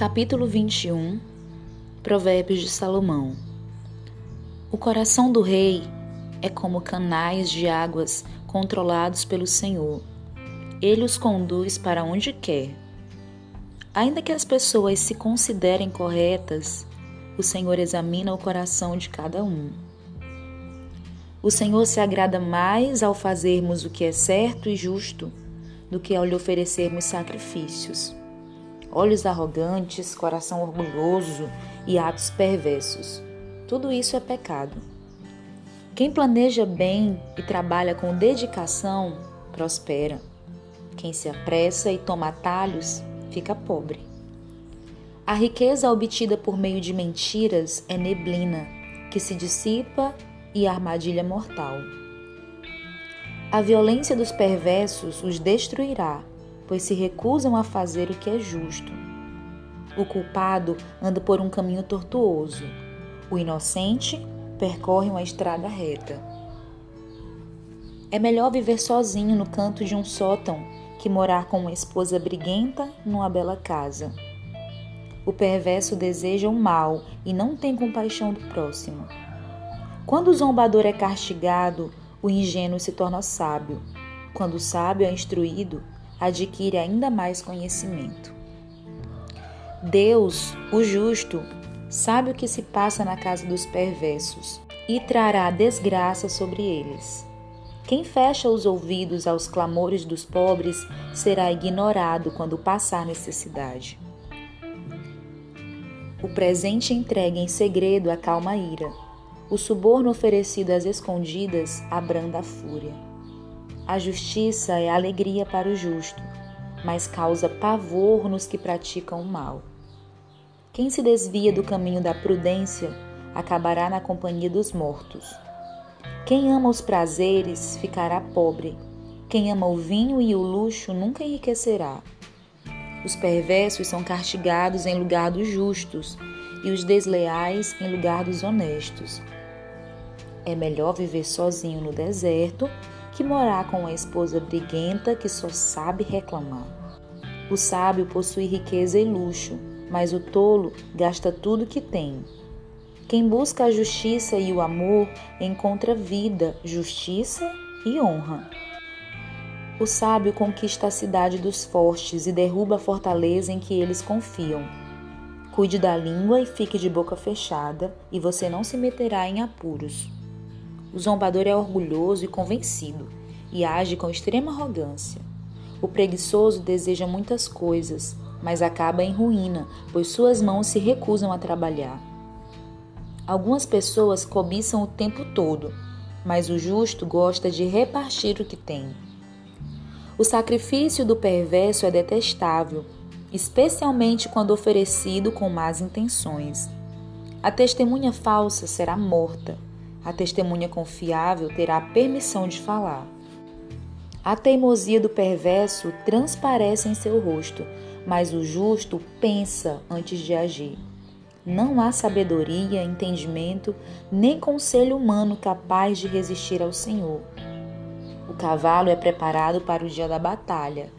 Capítulo 21 Provérbios de Salomão O coração do rei é como canais de águas controlados pelo Senhor. Ele os conduz para onde quer. Ainda que as pessoas se considerem corretas, o Senhor examina o coração de cada um. O Senhor se agrada mais ao fazermos o que é certo e justo do que ao lhe oferecermos sacrifícios olhos arrogantes, coração orgulhoso e atos perversos. Tudo isso é pecado. Quem planeja bem e trabalha com dedicação prospera. Quem se apressa e toma atalhos fica pobre. A riqueza obtida por meio de mentiras é neblina que se dissipa e armadilha mortal. A violência dos perversos os destruirá pois se recusam a fazer o que é justo. O culpado anda por um caminho tortuoso, o inocente percorre uma estrada reta. É melhor viver sozinho no canto de um sótão que morar com uma esposa briguenta numa bela casa. O perverso deseja o mal e não tem compaixão do próximo. Quando o zombador é castigado, o ingênuo se torna sábio. Quando o sábio é instruído, adquire ainda mais conhecimento. Deus, o justo, sabe o que se passa na casa dos perversos e trará desgraça sobre eles. Quem fecha os ouvidos aos clamores dos pobres será ignorado quando passar necessidade. O presente entregue em segredo acalma a ira. O suborno oferecido às escondidas abranda a fúria. A justiça é alegria para o justo, mas causa pavor nos que praticam o mal. Quem se desvia do caminho da prudência acabará na companhia dos mortos. Quem ama os prazeres ficará pobre. Quem ama o vinho e o luxo nunca enriquecerá. Os perversos são castigados em lugar dos justos e os desleais em lugar dos honestos. É melhor viver sozinho no deserto que morar com uma esposa briguenta que só sabe reclamar. O sábio possui riqueza e luxo, mas o tolo gasta tudo que tem. Quem busca a justiça e o amor encontra vida, justiça e honra. O sábio conquista a cidade dos fortes e derruba a fortaleza em que eles confiam. Cuide da língua e fique de boca fechada, e você não se meterá em apuros. O zombador é orgulhoso e convencido e age com extrema arrogância. O preguiçoso deseja muitas coisas, mas acaba em ruína, pois suas mãos se recusam a trabalhar. Algumas pessoas cobiçam o tempo todo, mas o justo gosta de repartir o que tem. O sacrifício do perverso é detestável, especialmente quando oferecido com más intenções. A testemunha falsa será morta a testemunha confiável terá permissão de falar. A teimosia do perverso transparece em seu rosto, mas o justo pensa antes de agir. Não há sabedoria, entendimento, nem conselho humano capaz de resistir ao Senhor. O cavalo é preparado para o dia da batalha,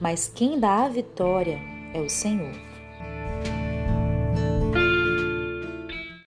mas quem dá a vitória é o Senhor.